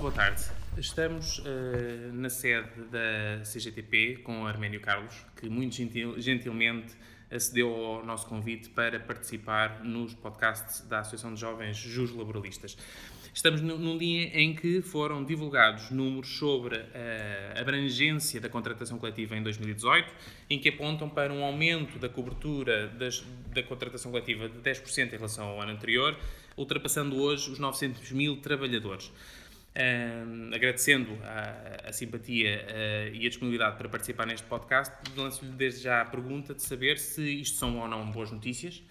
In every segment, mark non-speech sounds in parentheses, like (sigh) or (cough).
muito boa tarde. Estamos uh, na sede da CGTP com o Arménio Carlos, que muito gentil, gentilmente acedeu ao nosso convite para participar nos podcasts da Associação de Jovens Jus Laboralistas. Estamos num dia em que foram divulgados números sobre a abrangência da contratação coletiva em 2018, em que apontam para um aumento da cobertura das, da contratação coletiva de 10% em relação ao ano anterior, ultrapassando hoje os 900 mil trabalhadores. Agradecendo a, a simpatia uh, e a disponibilidade para participar neste podcast, lanço-lhe desde já a pergunta de saber se isto são ou não boas notícias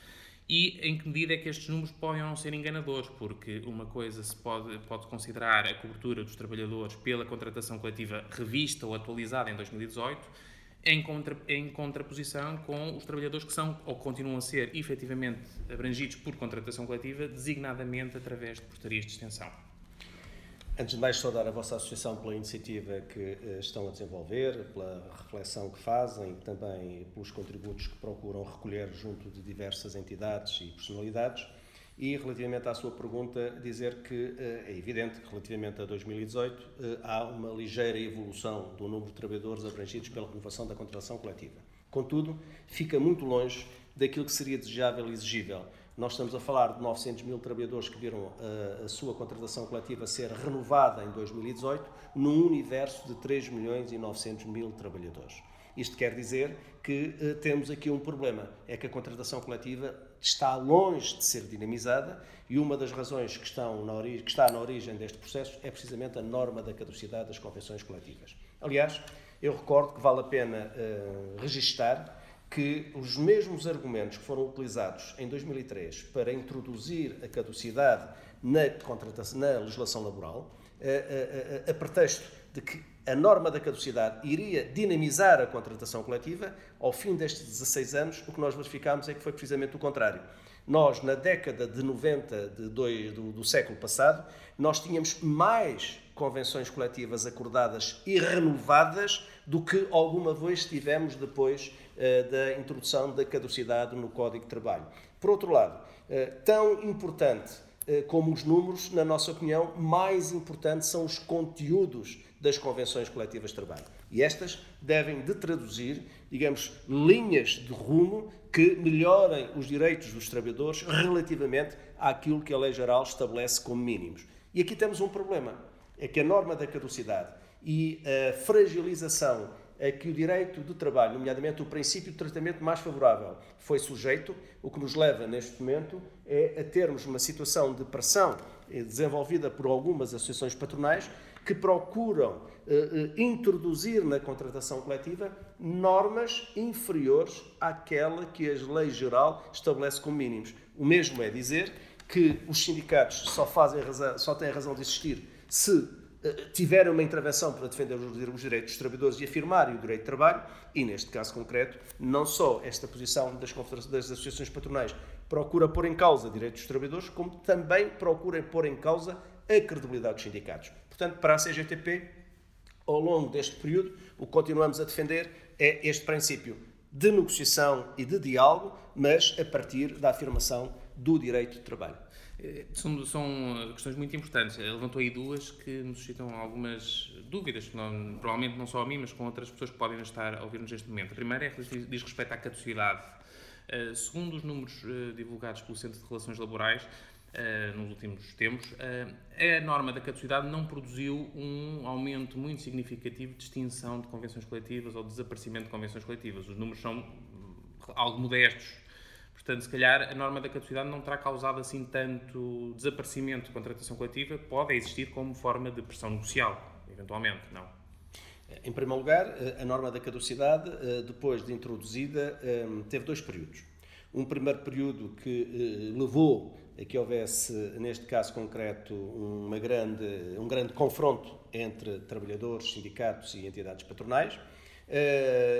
e em que medida é que estes números podem ou não ser enganadores, porque uma coisa se pode, pode considerar a cobertura dos trabalhadores pela contratação coletiva revista ou atualizada em 2018, em, contra, em contraposição com os trabalhadores que são ou continuam a ser efetivamente abrangidos por contratação coletiva, designadamente através de portarias de extensão. Antes de mais, saudar a vossa associação pela iniciativa que uh, estão a desenvolver, pela reflexão que fazem, também pelos contributos que procuram recolher junto de diversas entidades e personalidades. E, relativamente à sua pergunta, dizer que uh, é evidente que, relativamente a 2018, uh, eh, há uma ligeira evolução do número de trabalhadores abrangidos pela renovação da contratação coletiva. Contudo, fica muito longe daquilo que seria desejável e exigível nós estamos a falar de 900 mil trabalhadores que viram a, a, sua contratação coletiva ser renovada em 2018, num universo de 3 milhões e 900 mil trabalhadores. Isto quer dizer que uh, temos aqui um problema, é que a contratação coletiva está longe de ser dinamizada e uma das razões que, estão na origem, que está na origem deste processo é precisamente a norma da caducidade das convenções coletivas. Aliás, eu recordo que vale a pena uh, registar que os mesmos argumentos que foram utilizados em 2003 para introduzir a caducidade na, na legislação laboral, a, a, a, a, pretexto de que a norma da caducidade iria dinamizar a contratação coletiva, ao fim destes 16 anos, o que nós verificámos é que foi precisamente o contrário. Nós, na década de 90 de do, do século passado, nós tínhamos mais convenções coletivas acordadas e renovadas do que alguma vez tivemos depois uh, da introdução da caducidade no Código de Trabalho. Por outro lado, uh, tão importante uh, como os números, na nossa opinião, mais importantes são os conteúdos das convenções coletivas de trabalho. E estas devem de traduzir, digamos, linhas de rumo que melhorem os direitos dos trabalhadores relativamente àquilo que a lei geral estabelece como mínimos. E aqui temos um problema, é que a norma da caducidade e a fragilização a que o direito do trabalho, nomeadamente o princípio de tratamento mais favorável, foi sujeito, o que nos leva neste momento é a termos uma situação de pressão eh, desenvolvida por algumas associações patronais que procuram eh, eh, introduzir na contratação coletiva normas inferiores àquela que a lei geral estabelece como mínimos. O mesmo é dizer que os sindicatos só, fazem razão, só têm razão de existir se eh, tiverem uma intervenção para defender os direitos dos trabalhadores e afirmarem o direito de trabalho, e neste caso concreto, não só esta posição das, das associações patronais procura pôr em causa direitos dos trabalhadores, como também procura pôr em causa a credibilidade dos sindicatos. Portanto, para a CGTP, ao longo deste período, o que continuamos a defender é este princípio de negociação e de diálogo, mas a partir da afirmação do direito de trabalho. Eh, são, são questões muito importantes. Levantou aí duas que nos suscitam algumas dúvidas, não, provavelmente não só a mim, mas com outras pessoas que podem estar a ouvir-nos neste momento. A primeira é, diz respeito à caducidade. Uh, segundo os números uh, divulgados pelo Centro de Relações Laborais, uh, nos últimos tempos, a norma da caducidade não produziu um aumento muito significativo de extinção de convenções coletivas ou desaparecimento de convenções coletivas. Os números são algo modestos Portanto, se calhar a norma da caducidade não terá causado assim tanto desaparecimento de contratação coletiva, pode existir como forma de pressão negocial, eventualmente, não? Em primeiro lugar, a norma da caducidade, eh, depois de introduzida, eh, teve dois períodos. Um primeiro período que eh, levou a que houvesse, neste caso concreto, uma grande, um grande confronto entre trabalhadores, sindicatos e entidades patronais,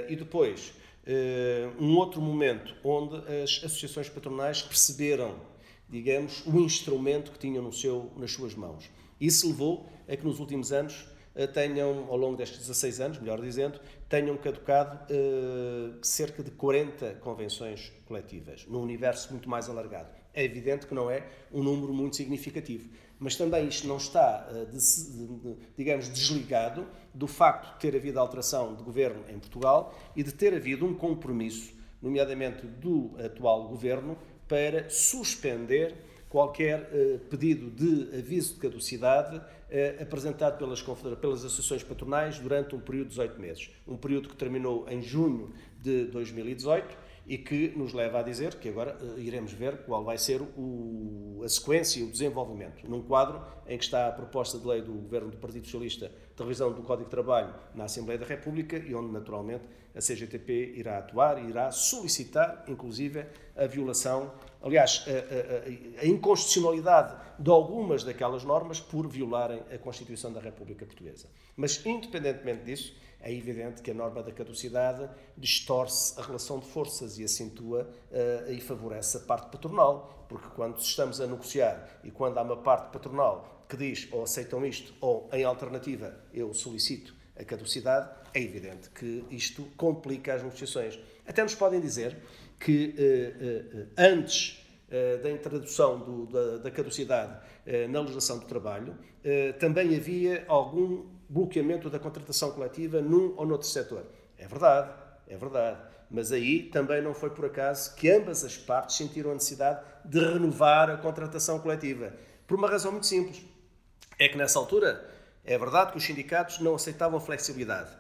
e depois um outro momento onde as associações patronais perceberam, digamos, o instrumento que tinham no seu, nas suas mãos. Isso levou a que nos últimos anos uh, tenham, ao longo destes 16 anos, melhor dizendo, tenham caducado uh, cerca de 40 convenções coletivas, num universo muito mais alargado. É evidente que não é um número muito significativo. Mas também isto não está, eh, digamos, desligado do facto de ter havido alteração de governo em Portugal e de ter havido um compromisso, nomeadamente do atual governo, para suspender qualquer uh, pedido de aviso de caducidade uh, apresentado pelas, pelas associações patronais durante um período de 18 meses. Um período que terminou em junho de 2018 e que nos leva a dizer que agora uh, iremos ver qual vai ser o, a sequência e o desenvolvimento, num quadro em que está a proposta de lei do Governo do Partido Socialista de revisão do Código de Trabalho na Assembleia da República e onde, naturalmente, a CGTP irá atuar e irá solicitar, inclusive, a violação aliás, a, a, a, inconstitucionalidade de algumas daquelas normas por violarem a Constituição da República Portuguesa. Mas, independentemente disso, é evidente que a norma da caducidade distorce a relação de forças e acentua uh, e favorece a parte patronal, porque quando estamos a negociar e quando há uma parte patronal que diz ou aceitam isto ou, em alternativa, eu solicito a caducidade, é evidente que isto complica as negociações. Até nos podem dizer que uh, uh, antes da introdução do, da, da, caducidade na legislação do trabalho, também havia algum bloqueamento da contratação coletiva num ou noutro setor. É verdade, é verdade. Mas aí também não foi por acaso que ambas as partes sentiram a necessidade de renovar a contratação coletiva. Por uma razão muito simples. É que nessa altura é verdade que os sindicatos não aceitavam flexibilidade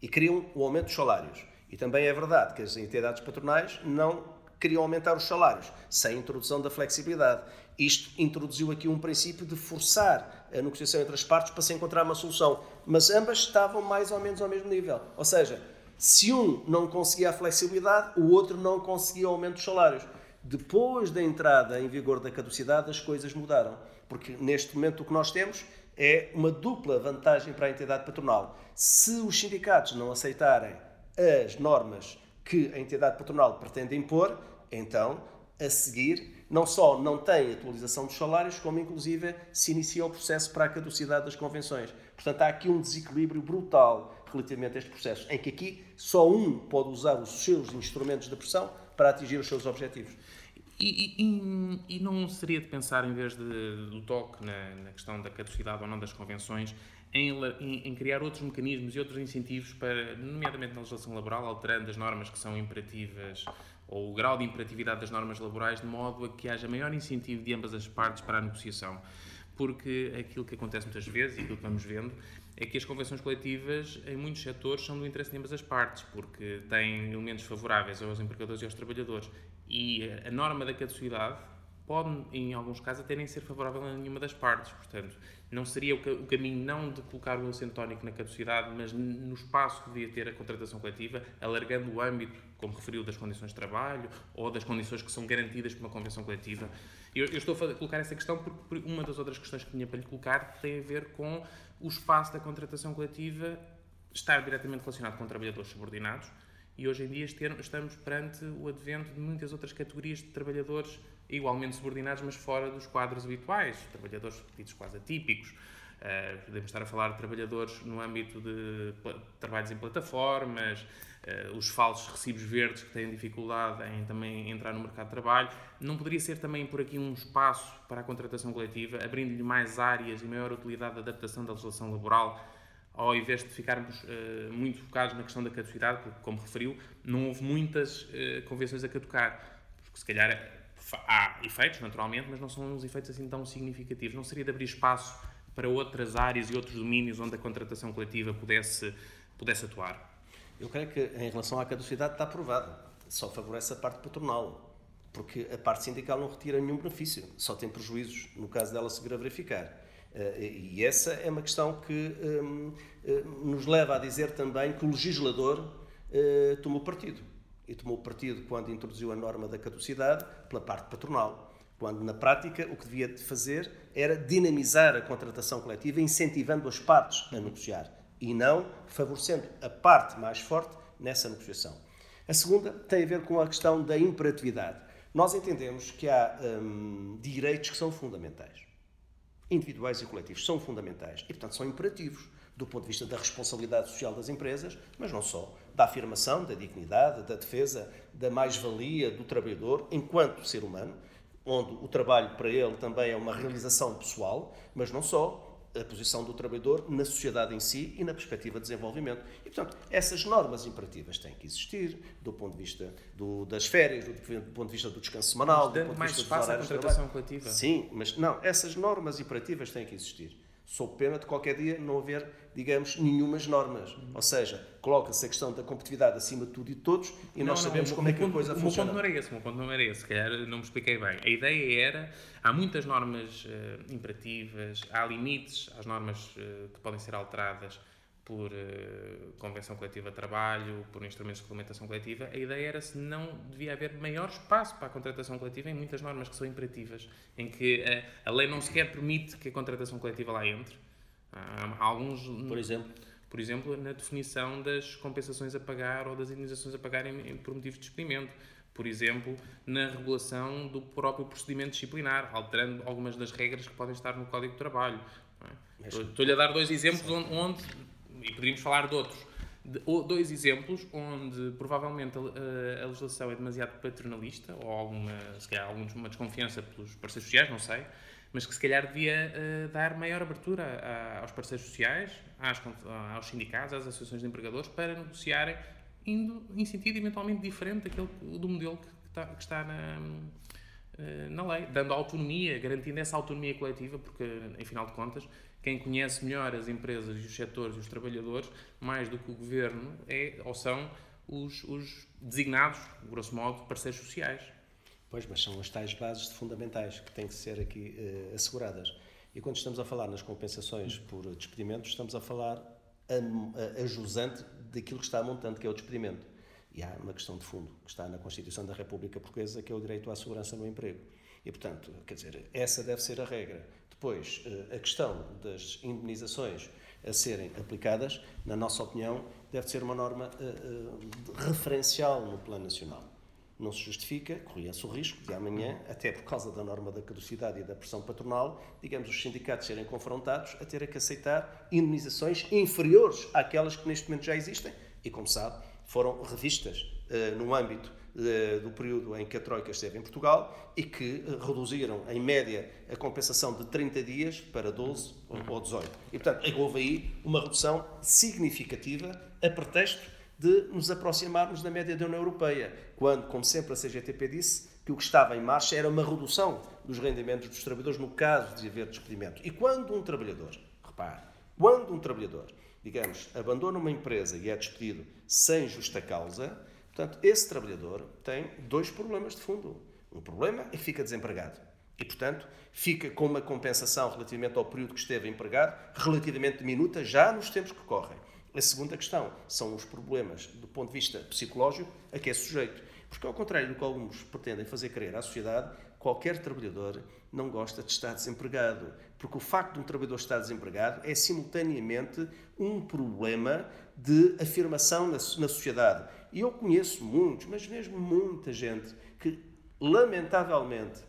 e queriam o aumento dos salários. E também é verdade que as entidades patronais não queriam aumentar os salários, sem introdução da flexibilidade. Isto introduziu aqui um princípio de forçar a negociação entre as partes para se encontrar uma solução, mas ambas estavam mais ou menos ao mesmo nível. Ou seja, se um não conseguia a flexibilidade, o outro não conseguia o aumento dos salários. Depois da entrada em vigor da caducidade, as coisas mudaram, porque neste momento o que nós temos é uma dupla vantagem para a entidade patronal. Se os sindicatos não aceitarem as normas que a entidade patronal pretende impor, então, a seguir, não só não tem atualização dos salários, como inclusive se inicia o processo para a caducidade das convenções. Portanto, há aqui um desequilíbrio brutal relativamente a este processo, em que aqui só um pode usar os seus instrumentos de pressão para atingir os seus objetivos. E, e, e, não seria de pensar, em vez de, do toque na, na, questão da caducidade ou não das convenções, em, em, em, criar outros mecanismos e outros incentivos para, nomeadamente na legislação laboral, alterando as normas que são imperativas ou o grau de imperatividade das normas laborais, de modo a que haja maior incentivo de ambas as partes para a negociação. Porque aquilo que acontece muitas vezes, e aquilo que vamos vendo, é que as convenções coletivas, em muitos setores, são do interesse de ambas as partes, porque têm elementos favoráveis aos empregadores e aos trabalhadores. E a norma da caducidade pode, em alguns casos, até nem ser favorável a nenhuma das partes. Portanto, não seria o, caminho não de colocar o acento tónico na caducidade, mas no espaço que devia ter a contratação coletiva, alargando o âmbito, como referiu, das condições de trabalho ou das condições que são garantidas por uma convenção coletiva. Eu, eu estou a colocar essa questão porque uma das outras questões que tinha para lhe colocar tem a ver com o espaço da contratação coletiva estar diretamente relacionado com trabalhadores subordinados e hoje em dia estamos perante o advento de muitas outras categorias de trabalhadores igualmente subordinados, mas fora dos quadros habituais, trabalhadores ditos quase atípicos. Uh, podemos estar a falar de trabalhadores no âmbito de trabalhos em plataformas, uh, os falsos recibos verdes que têm dificuldade em também entrar no mercado de trabalho. Não poderia ser também por aqui um espaço para a contratação coletiva, abrindo-lhe mais áreas e maior utilidade de adaptação da legislação laboral, ao invés de ficarmos uh, muito focados na questão da caducidade, porque, como referiu, não houve muitas convenções a caducar, porque se calhar há efeitos, naturalmente, mas não são uns efeitos assim tão significativos. Não seria de abrir espaço para outras áreas e outros domínios onde a contratação coletiva pudesse, pudesse atuar? Eu creio que, em relação à caducidade, está aprovado. Só favorece a parte patronal, porque a parte sindical não retira nenhum benefício, só tem prejuízos, no caso dela se verificar. Eh, e essa é uma questão que um, eh, nos leva a dizer também que o legislador uh, tomou partido e tomou partido quando introduziu a norma da caducidade pela parte patronal, quando na prática o que devia de fazer era dinamizar a contratação coletiva, incentivando as partes a negociar e não favorecendo a parte mais forte nessa negociação. A segunda tem a ver com a questão da imperatividade. Nós entendemos que há hum, direitos que são fundamentais, individuais e coletivos, são fundamentais e, portanto, são imperativos do ponto de vista da responsabilidade social das empresas, mas não só da afirmação da dignidade, da defesa da mais-valia do trabalhador enquanto ser humano, onde o trabalho para ele também é uma realização pessoal, mas não só, a posição do trabalhador na sociedade em si e na perspectiva de desenvolvimento. E, portanto, essas normas imperativas têm que existir do ponto de vista do, das férias, do, do, ponto de vista do descanso semanal, mas do ponto mais de vista espaço à contratação coletiva. Sim, mas não, essas normas imperativas têm que existir. Sou pena de qualquer dia não haver, digamos, nenhumas normas. Uhum. Ou seja, coloca-se a questão da competitividade acima de tudo e de todos e não, nós sabemos não, como é que ponto, a coisa o funciona. O meu ponto não era esse, o meu ponto não era esse, se calhar não me expliquei bem. A ideia era, há muitas normas uh, imperativas, há limites às normas uh, que podem ser alteradas por uh, convenção coletiva de trabalho, por instrumentos de regulamentação coletiva, a ideia era se não devia haver maior espaço para a contratação coletiva em muitas normas que são imperativas, em que a, a lei não sequer permite que a contratação coletiva lá entre. Há, há alguns... Por exemplo? Por exemplo, na definição das compensações a pagar ou das indenizações a pagar em, por motivos de experimento. Por exemplo, na regulação do próprio procedimento disciplinar, alterando algumas das regras que podem estar no Código de Trabalho. É? Estou-lhe a dar dois exemplos onde, onde e poderíamos falar de outros, de, dois exemplos onde provavelmente a, a, legislação é demasiado paternalista ou alguma, se calhar, alguma desconfiança pelos parceiros sociais, não sei, mas que se calhar devia uh, dar maior abertura a, aos parceiros sociais, às, aos sindicatos, às associações de empregadores para negociarem indo em sentido eventualmente diferente daquele, do modelo que está, que está na, uh, na lei, dando autonomia, garantindo essa autonomia coletiva, porque, em final de contas, quem conhece melhor as empresas e os setores e os trabalhadores, mais do que o governo, é ou são os, os designados, grosso modo, parceiros sociais. Pois, mas são as tais bases fundamentais que têm que ser aqui uh, asseguradas. E quando estamos a falar nas compensações por despedimento, estamos a falar a, a, a jusante daquilo que está montante, que é o despedimento. E há uma questão de fundo, que está na Constituição da República Portuguesa, que é o direito à segurança no emprego. E, portanto, quer dizer, essa deve ser a regra. Depois, eh, a questão das indemnizações a serem aplicadas, na nossa opinião, deve ser uma norma uh, uh, referencial no plano nacional. Não se justifica, corria-se o risco de amanhã, até por causa da norma da caducidade e da pressão patronal, digamos, os sindicatos serem confrontados a terem que aceitar indemnizações inferiores àquelas que neste momento já existem e, como sabe, foram revistas no âmbito do período em que a Troika esteve em Portugal e que eh, reduziram, em média, a compensação de 30 dias para 12 ou 18. E, portanto, houve aí uma redução significativa a pretexto de nos aproximarmos da média da União Europeia, quando, como sempre a CGTP disse, que o que estava em marcha era uma redução dos rendimentos dos trabalhadores no caso de haver despedimento. E quando um trabalhador, repare, quando um trabalhador, digamos, abandona uma empresa e é despedido sem justa causa, Portanto, esse trabalhador tem dois problemas de fundo. Um problema é que fica desempregado. E, portanto, fica com uma compensação relativamente ao período que esteve empregado, relativamente diminuta, já nos tempos que correm. A segunda questão são os problemas do ponto de vista psicológico a que é sujeito. Porque, ao contrário do que alguns pretendem fazer crer à sociedade, qualquer trabalhador não gosta de estar desempregado. Porque o facto de um trabalhador estar desempregado é simultaneamente um problema de afirmação na, na sociedade. E eu conheço muitos, mas mesmo muita gente que, lamentavelmente,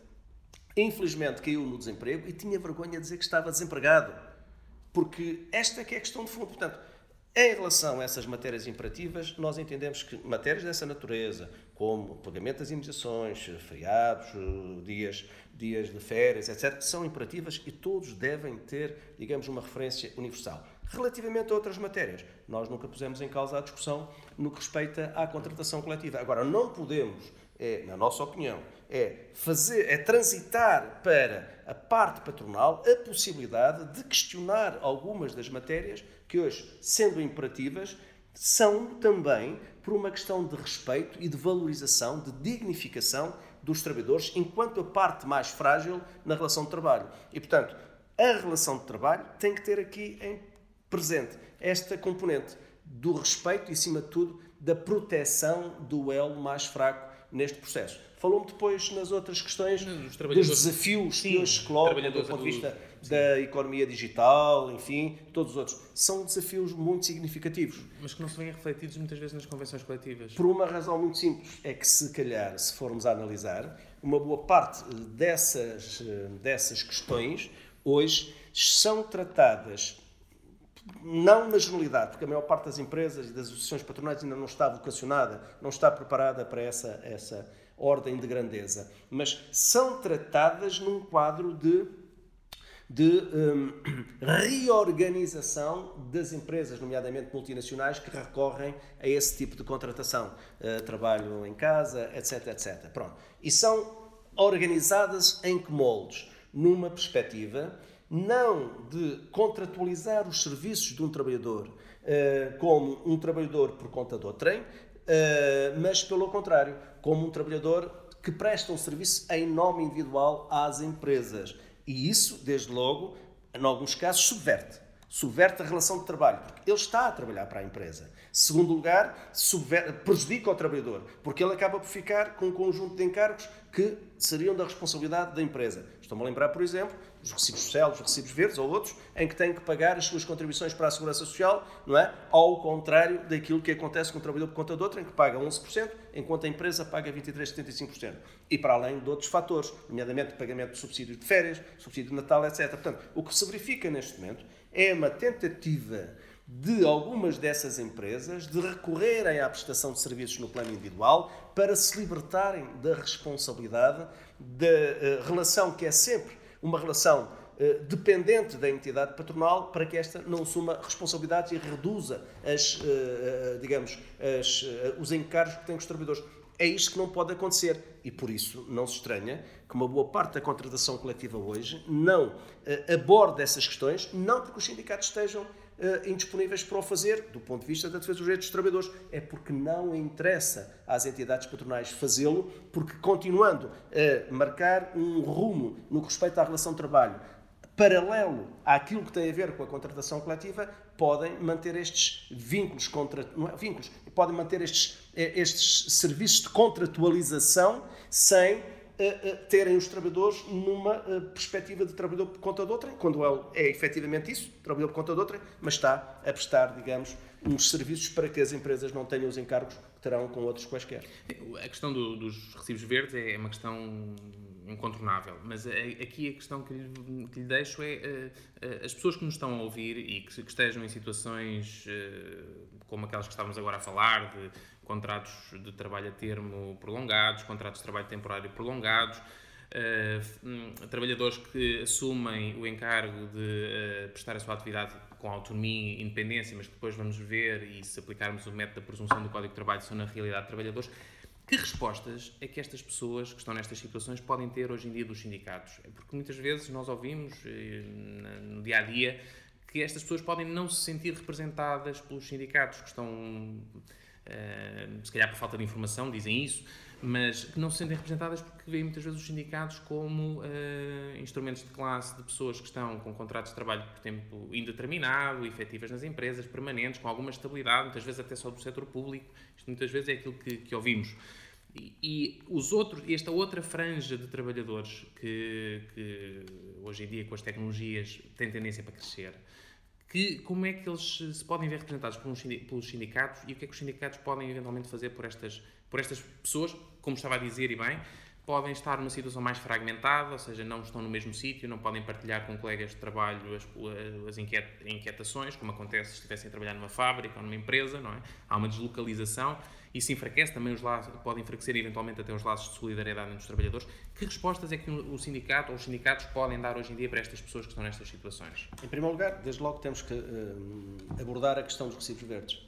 infelizmente caiu no desemprego e tinha vergonha de dizer que estava desempregado. Porque esta é que é a questão de fundo. Portanto, em relação a essas matérias imperativas, nós entendemos que matérias dessa natureza, como pagamento das indemnizações, feriados, dias, dias de férias, etc., são imperativas e todos devem ter, digamos, uma referência universal. Relativamente a outras matérias, nós nunca pusemos em causa a discussão no que respeita à contratação coletiva. Agora, não podemos, é, na nossa opinião, é fazer, é transitar para a parte patronal a possibilidade de questionar algumas das matérias que hoje, sendo imperativas, são também por uma questão de respeito e de valorização, de dignificação dos trabalhadores enquanto a parte mais frágil na relação de trabalho. E, portanto, a relação de trabalho tem que ter aqui em presente esta componente do respeito e, acima de tudo, da proteção do elo mais fraco neste processo. Falou-me depois nas outras questões dos, dos desafios Sim, que hoje se colocam do ponto de vista da economia digital, enfim, todos os outros. São desafios muito significativos. Mas que não se vêm refletidos muitas vezes nas convenções coletivas. Por uma razão muito simples. É que se calhar, se formos a analisar, uma boa parte dessas, dessas questões hoje são tratadas não na generalidade, porque a maior parte das empresas e das associações patronais ainda não está vocacionada, não está preparada para essa, essa, ordem de grandeza, mas são tratadas num quadro de de um, (clears throat) reorganização das empresas, nomeadamente multinacionais, que recorrem a esse tipo de contratação. Uh, trabalho em casa, etc, etc. Pronto. E são organizadas em que moldes? Numa perspectiva não de contratualizar os serviços de um trabalhador uh, como um trabalhador por conta do trem, uh, mas pelo contrário, como um trabalhador que presta um serviço em nome individual às empresas e isso, desde logo, em alguns casos, subverte. Subverte a relação de trabalho, porque ele está a trabalhar para a empresa. Segundo lugar, subverte, prejudica o trabalhador, porque ele acaba por ficar com um conjunto de encargos que seriam da responsabilidade da empresa. Estou-me a lembrar, por exemplo, os recibos sociais, os recibos verdes ou outros, em que têm que pagar as suas contribuições para a segurança social, não é? Ao contrário daquilo que acontece com o trabalhador por conta de outra, em que paga 11%, enquanto a empresa paga 23,75%. E para além de outros fatores, nomeadamente pagamento de subsídios de férias, subsídio de Natal, etc. Portanto, o que se verifica neste momento é uma tentativa de algumas dessas empresas de recorrerem à prestação de serviços no plano individual para se libertarem da responsabilidade da uh, relação que é sempre uma relação uh, dependente da entidade patronal para que esta não assuma responsabilidades e reduza as, uh, digamos, as, os encargos que têm os trabalhadores. É isto que não pode acontecer e por isso não se estranha que uma boa parte da contratação coletiva hoje não aborde essas questões, não porque os sindicatos estejam uh, indisponíveis para o fazer, do ponto de vista da defesa dos direitos dos trabalhadores. É porque não interessa às entidades patronais fazê-lo, porque continuando a marcar um rumo no que respeita à relação de trabalho paralelo àquilo que tem a ver com a contratação coletiva, podem manter estes vínculos, contra, não é, vínculos podem manter estes, eh, estes serviços de contratualização sem terem os trabalhadores numa perspectiva de trabalhador por conta de outra, quando ele é efetivamente isso, trabalhador por conta de outra, mas está a prestar, digamos, uns serviços para que as empresas não tenham os encargos que terão com outros quaisquer. A questão do, dos recibos verdes é uma questão incontornável, mas aqui a questão que lhe, que lhe deixo é as pessoas que nos estão a ouvir e que, que estejam em situações como aquelas que estávamos agora a falar, de contratos de trabalho a termo prolongados, contratos de trabalho temporário prolongados, uh, trabalhadores que assumem o encargo de uh, prestar a sua atividade com autonomia e independência, mas depois vamos ver, e se aplicarmos o método da presunção do Código de Trabalho, são na realidade trabalhadores. Que respostas é que estas pessoas que estão nestas situações podem ter hoje em dia dos sindicatos? É porque muitas vezes nós ouvimos eh, no dia a dia que estas pessoas podem não se sentir representadas pelos sindicatos que estão Uh, se calhar por falta de informação, dizem isso, mas que não se sentem representadas porque veem muitas vezes os sindicatos como uh, instrumentos de classe de pessoas que estão com contratos de trabalho por tempo indeterminado, efetivas nas empresas, permanentes, com alguma estabilidade, muitas vezes até só do setor público. Isto muitas vezes é aquilo que, que ouvimos. E, e, os outros, esta outra franja de trabalhadores que, que hoje em dia com as tecnologias tem tendência para crescer, que, como é que eles se podem ver representados pelos sindicatos e o que é que os sindicatos podem eventualmente fazer por estas, por estas pessoas, como estava a dizer e bem, podem estar numa situação mais fragmentada, ou seja, não estão no mesmo sítio, não podem partilhar com colegas de trabalho as, as inquietações, como acontece se estivessem a trabalhar numa fábrica ou numa empresa, não é? Há uma deslocalização isso enfraquece também os laços, pode enfraquecer eventualmente até os laços de solidariedade entre os trabalhadores. Que respostas é que o sindicato ou os sindicatos podem dar hoje em dia para estas pessoas que estão nestas situações? Em primeiro lugar, desde logo temos que uh, abordar a questão dos recibos verdes,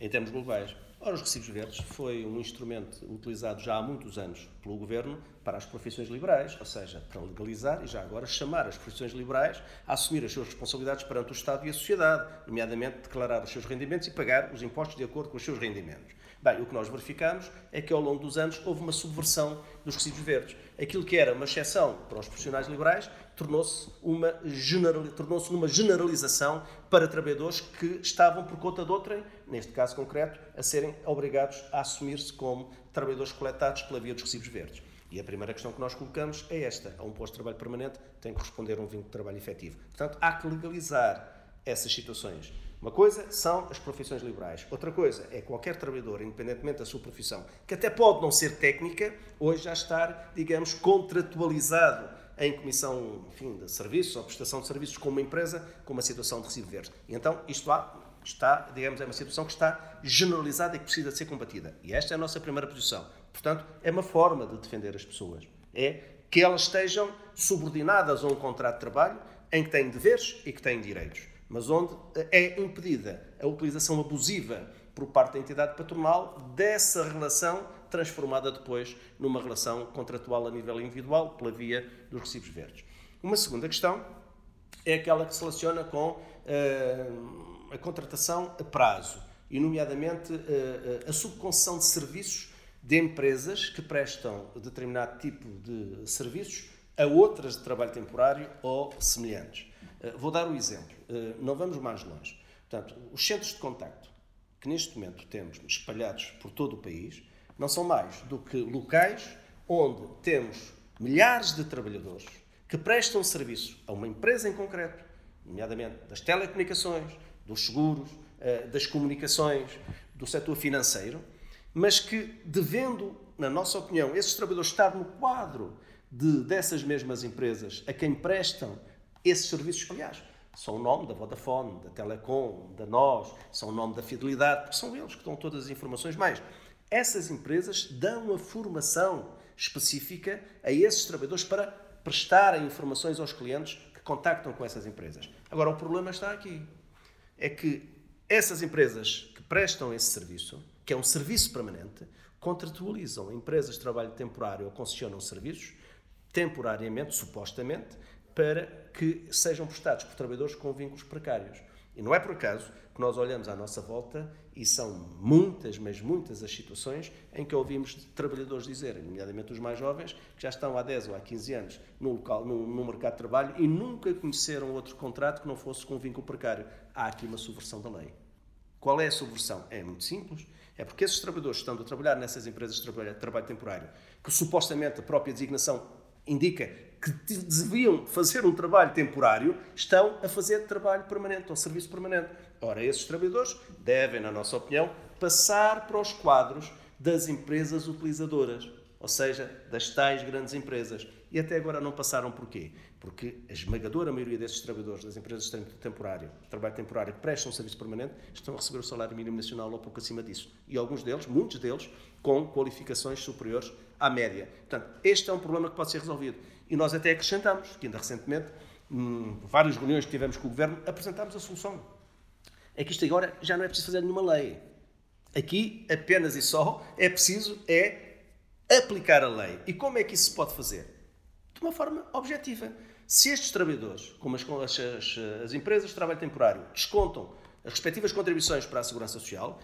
em termos globais. Ora, os recibos verdes foi um instrumento utilizado já há muitos anos pelo Governo para as profissões liberais, ou seja, para legalizar e já agora chamar as profissões liberais a assumir as suas responsabilidades perante o Estado e a sociedade, nomeadamente declarar os seus rendimentos e pagar os impostos de acordo com os seus rendimentos. Bem, o que nós verificamos é que ao longo dos anos houve uma subversão dos recibos verdes. Aquilo que era uma exceção para os profissionais liberais tornou-se uma generali tornou-se numa generalização para trabalhadores que estavam por conta de outrem, neste caso concreto, a serem obrigados a assumir-se como trabalhadores coletados pela via dos recibos verdes. E a primeira questão que nós colocamos é esta: a um posto de trabalho permanente tem que responder a um vínculo de trabalho efetivo. Portanto, há que legalizar essas situações. Uma coisa são as profissões liberais, outra coisa é qualquer trabalhador, independentemente da sua profissão, que até pode não ser técnica, hoje já estar, digamos, contratualizado em comissão enfim, de serviços ou prestação de serviços com uma empresa com uma situação de recibo verde. E então isto há, está, digamos, é uma situação que está generalizada e que precisa ser combatida. E esta é a nossa primeira posição. Portanto, é uma forma de defender as pessoas. É que elas estejam subordinadas a um contrato de trabalho em que têm deveres e que têm direitos, mas onde é impedida a utilização abusiva por parte da entidade patronal dessa relação transformada depois numa relação contratual a nível individual pela via dos recibos verdes. Uma segunda questão é aquela que se relaciona com uh, a contratação a prazo, e nomeadamente uh, a subconcessão de serviços de empresas que prestam determinado tipo de serviços a outras de trabalho temporário ou semelhantes. Uh, vou dar um exemplo, não vamos mais longe. Portanto, os centros de contacto que neste momento temos espalhados por todo o país não são mais do que locais onde temos milhares de trabalhadores que prestam serviço a uma empresa em concreto, nomeadamente das telecomunicações, dos seguros, eh, das comunicações, do setor financeiro, mas que, devendo, na nossa opinião, esses trabalhadores estar no quadro de, dessas mesmas empresas a quem prestam esses serviços, aliás, são o nome da Vodafone, da Telecom, da Nós, são o nome da Fidelidade, porque são eles que dão todas as informações. Mais, essas empresas dão a formação específica a esses trabalhadores para prestarem informações aos clientes que contactam com essas empresas. Agora, o problema está aqui. É que essas empresas que prestam esse serviço, que é um serviço permanente, contratualizam empresas de trabalho temporário ou concessionam serviços temporariamente, supostamente, para que sejam prestados por trabalhadores com vínculos precários. E não é por acaso que nós olhamos à nossa volta e são muitas, mas muitas as situações em que ouvimos trabalhadores dizerem, nomeadamente os mais jovens, que já estão há 10 ou há 15 anos no, local, no, no mercado de trabalho e nunca conheceram outro contrato que não fosse com vínculo precário. Há aqui uma subversão da lei. Qual é a subversão? É muito simples. É porque esses trabalhadores estão a trabalhar nessas empresas de trabalho, de trabalho temporário, que supostamente a própria designação indica que deviam fazer um trabalho temporário, estão a fazer trabalho permanente ou serviço permanente. Ora, esses trabalhadores devem, na nossa opinião, passar para os quadros das empresas utilizadoras, ou seja, das tais grandes empresas. E até agora não passaram porquê? Porque a esmagadora maioria desses trabalhadores das empresas de temporário, trabalho temporário, que prestam um serviço permanente, estão a receber o salário mínimo nacional ou pouco acima disso. E alguns deles, muitos deles, com qualificações superiores à média. Portanto, este é um problema que pode ser resolvido. E nós até acrescentamos, que ainda recentemente, em várias reuniões que tivemos com o Governo, apresentámos a solução. É que isto agora já não é preciso fazer nenhuma lei. Aqui, apenas e só, é preciso é aplicar a lei. E como é que isso se pode fazer? De uma forma objetiva. Se estes trabalhadores, como as, as, as empresas de trabalho temporário, descontam as respectivas contribuições para a Segurança Social,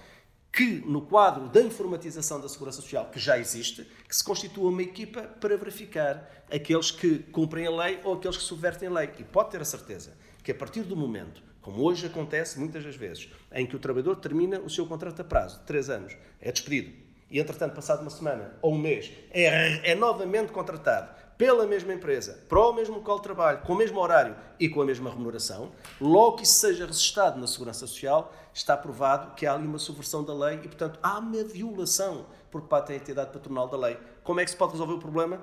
que, no quadro da informatização da Segurança Social, que já existe, que se constitua uma equipa para verificar aqueles que cumprem a lei ou aqueles que subvertem a lei. E pode ter a certeza que, a partir do momento, como hoje acontece muitas das vezes, em que o trabalhador termina o seu contrato a prazo de três anos, é despedido, e, entretanto, passado uma semana ou um mês, é, é novamente contratado pela mesma empresa, para o mesmo local de trabalho, com o mesmo horário e com a mesma remuneração, logo que isso seja registado na Segurança Social, está provado que há ali uma subversão da lei e, portanto, há uma violação por parte da entidade patronal da lei. Como é que se pode resolver o problema?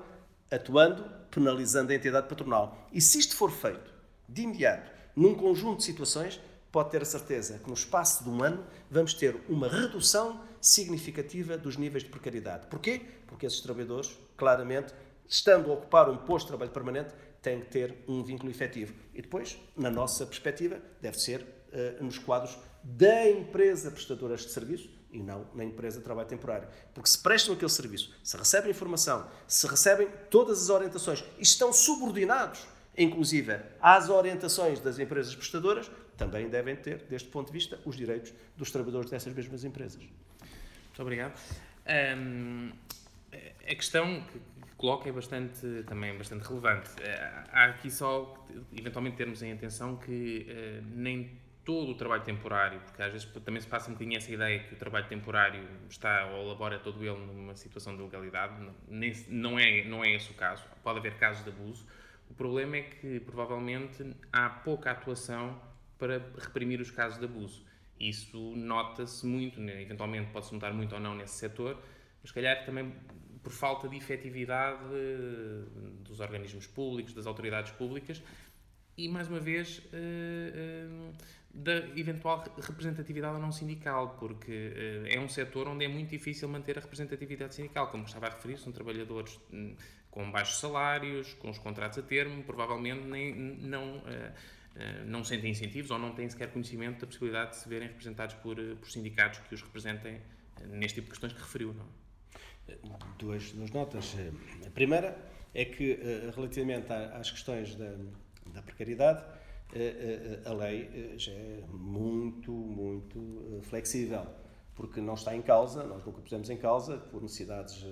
Atuando, penalizando a entidade patronal. E se isto for feito de imediato, num conjunto de situações, pode ter a certeza que no espaço de um ano vamos ter uma redução significativa dos níveis de precariedade. Porquê? Porque esses trabalhadores, claramente, estando a ocupar um posto de trabalho permanente, tem que ter um vínculo efetivo. E depois, na nossa perspectiva, deve ser uh, nos quadros da empresa prestadora de serviço e não na empresa de trabalho temporário. Porque se prestam aquele serviço, se recebem informação, se recebem todas as orientações e estão subordinados, inclusive, às orientações das empresas prestadoras, também devem ter, deste ponto de vista, os direitos dos trabalhadores dessas mesmas empresas. Muito obrigado. Um, a questão que coloca é bastante, também bastante relevante. Eh, há aqui só, eventualmente, termos em atenção que uh, nem todo o trabalho temporário, porque às vezes também se passa um bocadinho essa ideia que o trabalho temporário está ou elabora todo ele numa situação de legalidade, nem, não, é, não é esse o caso, pode haver casos de abuso. O problema é que provavelmente há pouca atuação para reprimir os casos de abuso. Isso nota-se muito, né? eventualmente pode-se notar muito ou não nesse setor, mas calhar também por falta de efetividade eh, dos organismos públicos, das autoridades públicas e, mais uma vez, eh, eh, da eventual representatividade não sindical, porque é um setor onde é muito difícil manter a representatividade sindical. Como estava a referir, são trabalhadores um, com baixos salários, com os contratos a termo, provavelmente nem, não, não sentem incentivos ou não têm sequer conhecimento da possibilidade de se verem representados por, por sindicatos que os representem neste tipo de questões que referiu. Não? Duas, duas notas. A primeira é que, relativamente às questões da, da precariedade, a lei já é muito, muito flexível, porque não está em causa, nós nunca pusemos em causa, por necessidades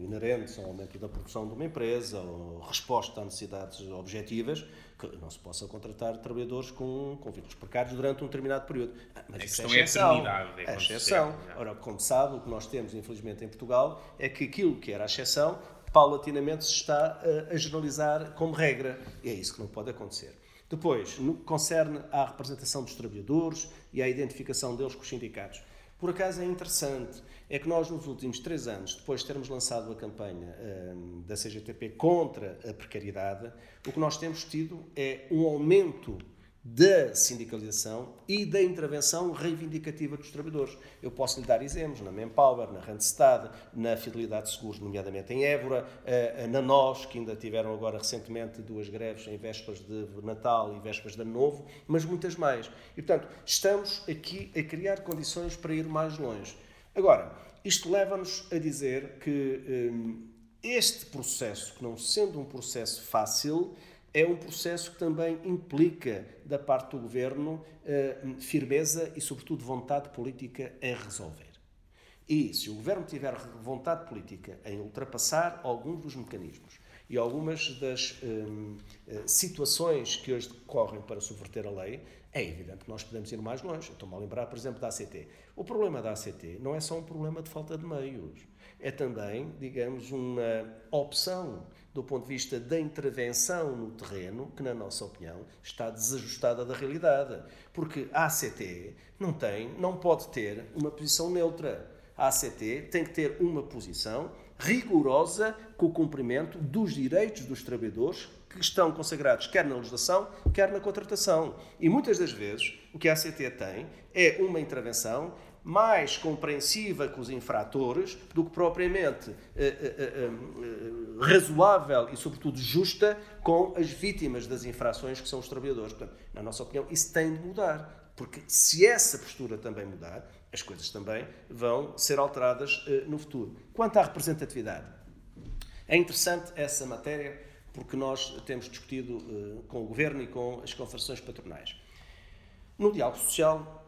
inerentes ao aumento da produção de uma empresa ou resposta a necessidades objetivas, que não se possa contratar trabalhadores com, vínculos precários durante um determinado período. Ah, mas a isso é exceção. É, é exceção. Ora, como sabe, o que nós temos, infelizmente, em Portugal é que aquilo que era a exceção paulatinamente se está a, a generalizar como regra. E é isso que não pode acontecer. Depois, no que concerne à representação dos trabalhadores e à identificação deles com os sindicatos. Por acaso é interessante, é que nós nos últimos três anos, depois de termos lançado a campanha um, da CGTP contra a precariedade, o que nós temos tido é um aumento da sindicalização e da intervenção reivindicativa dos trabalhadores. Eu posso lhe dar exemplos na Manpower, na Randstad, na Fidelidade de Seguros, nomeadamente em Évora, eh, na NOS, que ainda tiveram agora recentemente duas greves em vésperas de Natal e vésperas de Ano Novo, mas muitas mais. E, portanto, estamos aqui a criar condições para ir mais longe. Agora, isto leva-nos a dizer que hum, este processo, que não sendo um processo fácil, é um processo que também implica, da parte do governo, eh, firmeza e, sobretudo, vontade política em resolver. E se o governo tiver vontade política em ultrapassar alguns dos mecanismos e algumas das hum, eh, situações que hoje decorrem para subverter a lei, é evidente que nós podemos ir mais longe. Estou-me a lembrar, por exemplo, da ACT. O problema da ACT não é só um problema de falta de meios, é também, digamos, uma opção do ponto de vista da intervenção no terreno, que, na nossa opinião, está desajustada da realidade. Porque a ACT não tem, não pode ter uma posição neutra. A ACT tem que ter uma posição rigorosa com o cumprimento dos direitos dos trabalhadores que estão consagrados quer na legislação, quer na contratação. E muitas das vezes o que a ACT tem é uma intervenção mais compreensiva com os infratores do que propriamente eh, eh, eh, razoável e, sobretudo, justa com as vítimas das infrações que são os trabalhadores. Portanto, na nossa opinião, isso tem de mudar. Porque se essa postura também mudar, as coisas também vão ser alteradas no futuro. Quanto à representatividade, é interessante essa matéria porque nós temos discutido com o Governo e com as confederações patronais. No diálogo social,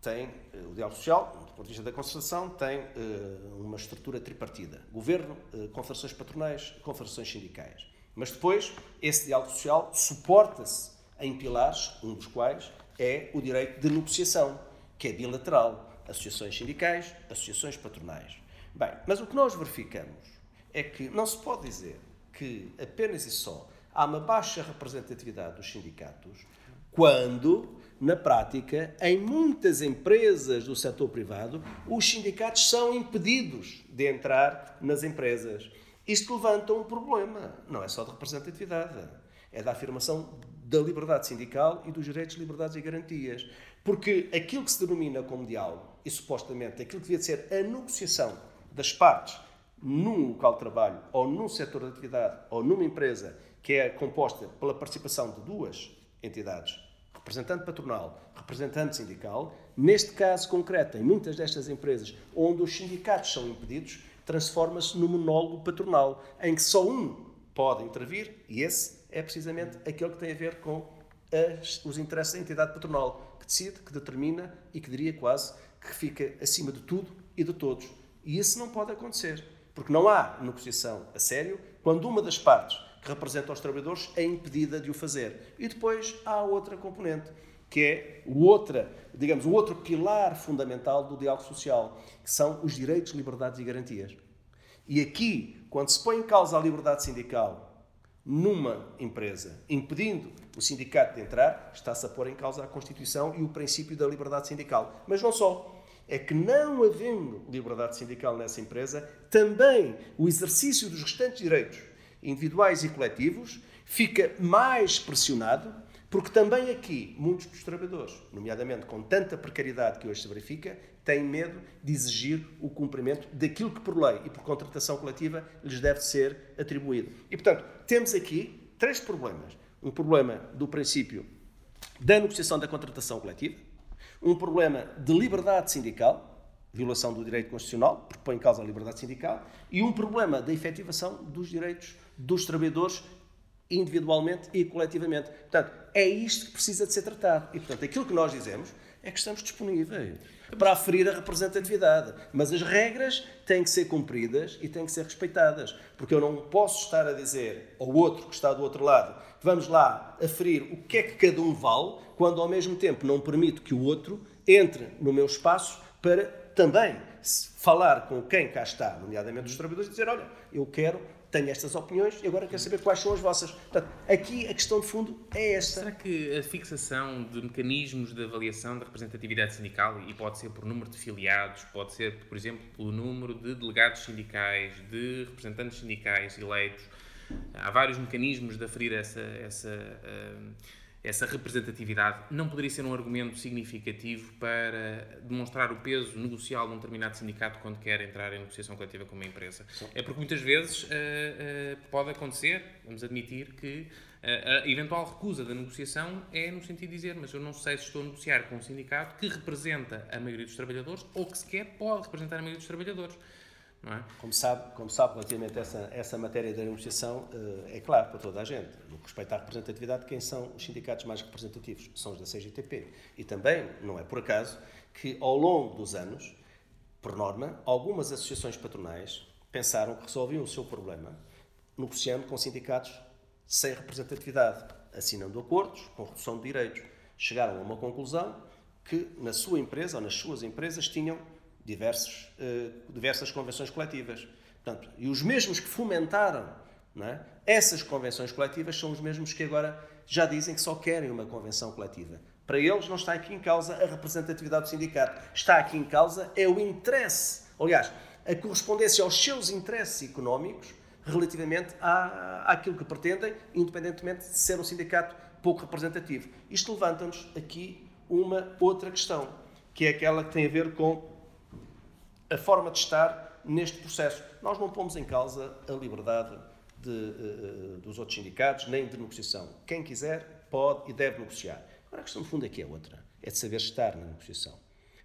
tem, eh, o diálogo social, do ponto de vista da concertação, tem uh, uma estrutura tripartida. Governo, uh, confederações patronais, confederações sindicais. Mas depois, esse diálogo social suporta-se em pilares, um dos quais é o direito de negociação, que é bilateral. Associações sindicais, associações patronais. Bem, mas o que nós verificamos é que não se pode dizer que apenas e só há uma baixa representatividade dos sindicatos quando na prática, em muitas empresas do setor privado, os sindicatos são impedidos de entrar nas empresas. Isto levanta um problema, não é só de representatividade, é da afirmação da liberdade sindical e dos direitos, liberdades e garantias. Porque aquilo que se denomina como diálogo, e supostamente aquilo que devia ser a negociação das partes num local de trabalho, ou num setor de atividade, ou numa empresa que é composta pela participação de duas entidades representante patronal, representante sindical, neste caso concreto, em muitas destas empresas onde os sindicatos são impedidos, transforma-se no monólogo patronal, em que só um pode intervir, e esse é precisamente aquele que tem a ver com as, os interesses da entidade patronal, que decide, que determina e que diria quase que fica acima de tudo e de todos. E isso não pode acontecer, porque não há negociação a sério quando uma das partes representa os trabalhadores é impedida de o fazer. E depois há outra componente, que é o outra, digamos, o outro pilar fundamental do diálogo social, que são os direitos, liberdades e garantias. E aqui, quando se põe em causa a liberdade sindical numa empresa, impedindo o sindicato de entrar, está-se a pôr em causa a Constituição e o princípio da liberdade sindical. Mas não só. É que não havendo liberdade sindical nessa empresa, também o exercício dos restantes direitos individuais e coletivos, fica mais pressionado Porque também aqui, muitos dos trabalhadores, nomeadamente com tanta precariedade que hoje se verifica, têm medo de exigir o cumprimento daquilo que por lei e por contratação coletiva lhes deve ser atribuído. E, portanto, temos aqui três problemas. Um problema do princípio da negociação da contratação coletiva, um problema de liberdade sindical, violação do direito constitucional, porque põe em causa a liberdade sindical, e um problema da efetivação dos direitos dos trabalhadores individualmente e coletivamente. Portanto, é isto que precisa de ser tratado. E, portanto, aquilo que nós dizemos é que estamos disponíveis para aferir a representatividade. Mas as regras têm que ser cumpridas e têm que ser respeitadas. Porque eu não posso estar a dizer ao outro que está do outro lado, vamos lá aferir o que é que cada um vale, quando ao mesmo tempo não permito que o outro entre no meu espaço para também falar com quem cá está, nomeadamente os trabalhadores, e dizer: olha, eu quero tenho estas opiniões e agora quero saber quais são as vossas. Portanto, aqui a questão de fundo é esta. Será que a fixação de mecanismos de avaliação da representatividade sindical, e pode ser por número de filiados, pode ser, por exemplo, pelo número de delegados sindicais, de representantes sindicais eleitos, há vários mecanismos de aferir essa, essa uh, essa representatividade não poderia ser um argumento significativo para demonstrar o peso negocial de um determinado sindicato quando quer entrar em negociação coletiva com uma empresa. É porque muitas vezes uh, uh, pode acontecer, vamos admitir, que uh, a eventual recusa da negociação é no sentido de dizer, mas eu não sei se estou a negociar com um sindicato que representa a maioria dos trabalhadores ou que sequer pode representar a maioria dos trabalhadores. É? Como, sabe, como sabe, relativamente a essa, essa matéria da negociação, eh, é claro para toda a gente. No que respeita à representatividade, quem são os sindicatos mais representativos? São os da CGTP. E também, não é por acaso, que ao longo dos anos, por norma, algumas associações patronais pensaram que resolviam o seu problema negociando com sindicatos sem representatividade, assinando acordos com redução de direitos. Chegaram a uma conclusão que na sua empresa ou nas suas empresas tinham diversos, uh, diversas convenções coletivas. Portanto, e os mesmos que fomentaram é? essas convenções coletivas são os mesmos que agora já dizem que só querem uma convenção coletiva. Para eles não está aqui em causa a representatividade do sindicato. Está aqui em causa é o interesse, aliás, a correspondência aos seus interesses económicos relativamente à, àquilo que pretendem, independentemente de ser um sindicato pouco representativo. Isto levanta-nos aqui uma outra questão, que é aquela que tem a ver com a forma de estar neste processo. Nós não pomos em causa a liberdade de, uh, dos outros sindicatos, nem de negociação. Quem quiser pode e deve negociar. Agora, a questão de fundo aqui é outra: é de saber estar na negociação.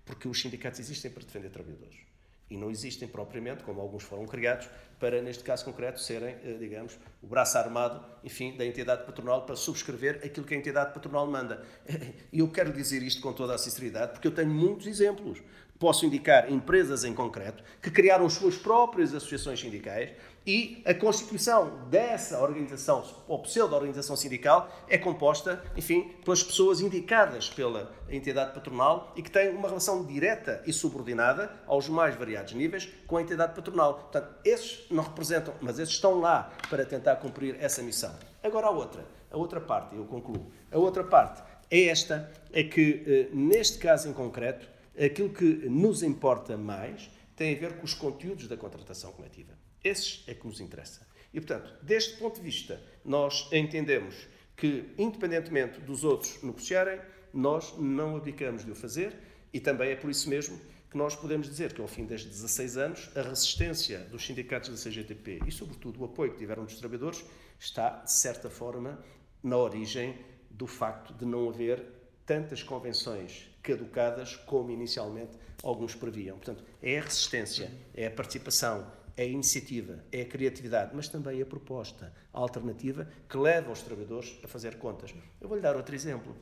Porque os sindicatos existem para defender trabalhadores e não existem propriamente, como alguns foram criados, para, neste caso concreto, serem, eh, digamos, o braço armado, enfim, da entidade patronal para subscrever aquilo que a entidade patronal manda. (laughs) E eu quero dizer isto com toda a sinceridade, porque eu tenho muitos exemplos posso indicar empresas em concreto que criaram suas próprias associações sindicais e a constituição dessa organização, ou pseudo-organização sindical, é composta, enfim, pelas pessoas indicadas pela entidade patronal e que têm uma relação direta e subordinada aos mais variados níveis com a entidade patronal. Portanto, esses não representam, mas esses estão lá para tentar cumprir essa missão. Agora a outra, a outra parte, eu concluo. A outra parte é esta, é que, eh, neste caso em concreto, aquilo que nos importa mais tem a ver com os conteúdos da contratação coletiva. Esses é que nos interessa. E, portanto, deste ponto de vista, nós entendemos que, independentemente dos outros negociarem, nós não abdicamos de o fazer e também é por isso mesmo que nós podemos dizer que, ao fim destes 16 anos, a resistência dos sindicatos da CGTP e, sobretudo, o apoio que tiveram dos trabalhadores está, de certa forma, na origem do facto de não haver tantas convenções caducadas como inicialmente alguns previam. Portanto, é a resistência, é a participação, é a iniciativa, é a criatividade, mas também a proposta a alternativa que leva os trabalhadores a fazer contas. Eu vou-lhe dar outro exemplo.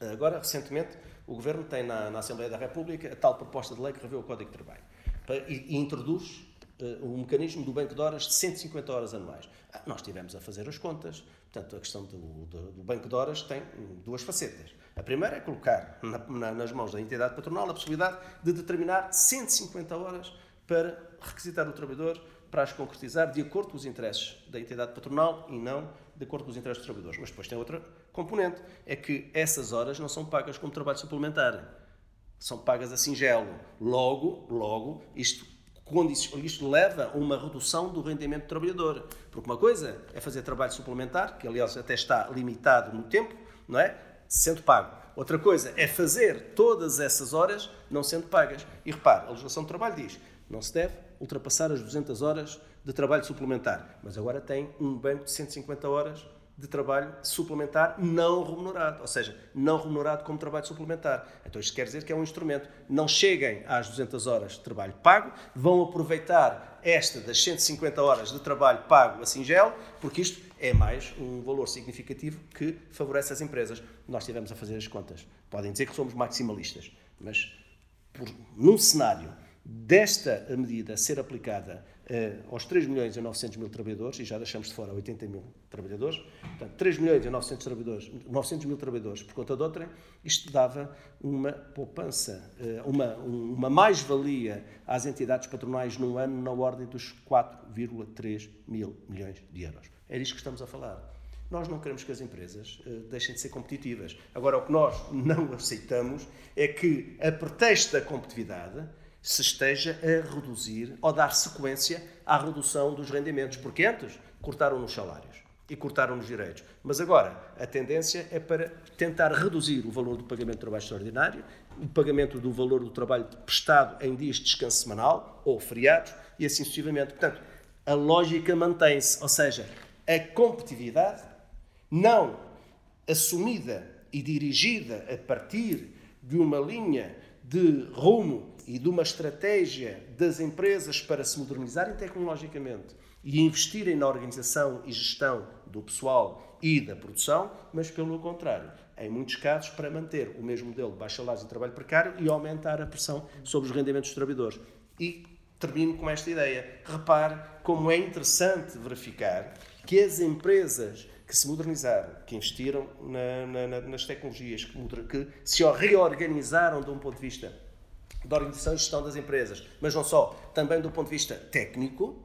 Agora, recentemente, o Governo tem na, na, Assembleia da República a tal proposta de lei que revê o Código de Trabalho e, e introduz uh, um mecanismo do banco de horas de 150 horas anuais. Ah, nós tivemos a fazer as contas, portanto, a questão do, do, do banco de horas tem duas facetas. A primeira é colocar na, na, nas mãos da entidade patronal a possibilidade de determinar 150 horas para requisitar o trabalhador para as concretizar de acordo com os interesses da entidade patronal e não de acordo com os interesses dos trabalhadores. Mas depois tem outra componente, é que essas horas não são pagas como trabalho suplementar. São pagas a singelo. Logo, logo, isto, isto leva a uma redução do rendimento do trabalhador. Porque uma coisa é fazer trabalho suplementar, que aliás até está limitado no tempo, não é? Sendo pago. Outra coisa é fazer todas essas horas não sendo pagas. E repare, a legislação do trabalho diz não se deve ultrapassar as 200 horas de trabalho suplementar, mas agora tem um banco de 150 horas de trabalho suplementar não remunerado, ou seja, não remunerado como trabalho suplementar. Então isto quer dizer que é um instrumento. Não cheguem às 200 horas de trabalho pago, vão aproveitar esta das 150 horas de trabalho pago a singelo, porque isto é mais um valor significativo que favorece as empresas. Nós estivemos a fazer as contas. Podem dizer que somos maximalistas, mas por, num cenário desta medida ser aplicada uh, aos 3 milhões e 900 mil trabalhadores, e já deixamos de fora 80 mil trabalhadores, portanto, 3 milhões e 900, trabalhadores, 900 mil trabalhadores por conta de outra, isto dava uma poupança, uh, uma, um, uma mais-valia às entidades patronais num ano na ordem dos 4,3 mil milhões de euros. É disto que estamos a falar. Nós não queremos que as empresas uh, deixem de ser competitivas. Agora, o que nós não (laughs) aceitamos é que, a pretexto da competitividade, se esteja a reduzir ou dar sequência à redução dos rendimentos, porque antes cortaram nos salários e cortaram nos direitos. Mas agora a tendência é para tentar reduzir o valor do pagamento de trabalho extraordinário, o pagamento do valor do trabalho prestado em dias de descanso semanal ou feriados e assim sucessivamente. Portanto, a lógica mantém-se, ou seja, a competitividade não assumida e dirigida a partir de uma linha de rumo e de uma estratégia das empresas para se modernizarem tecnologicamente e investirem na organização e gestão do pessoal e da produção, mas pelo contrário, em muitos casos para manter o mesmo modelo de baixa lajes e trabalho precário e aumentar a pressão sobre os rendimentos dos trabalhadores. E termino com esta ideia. Repare como é interessante verificar que as empresas que se modernizaram, que investiram na, na, nas tecnologias, que, que se reorganizaram de um ponto de vista da organização e gestão das empresas, mas não só, também do ponto de vista técnico,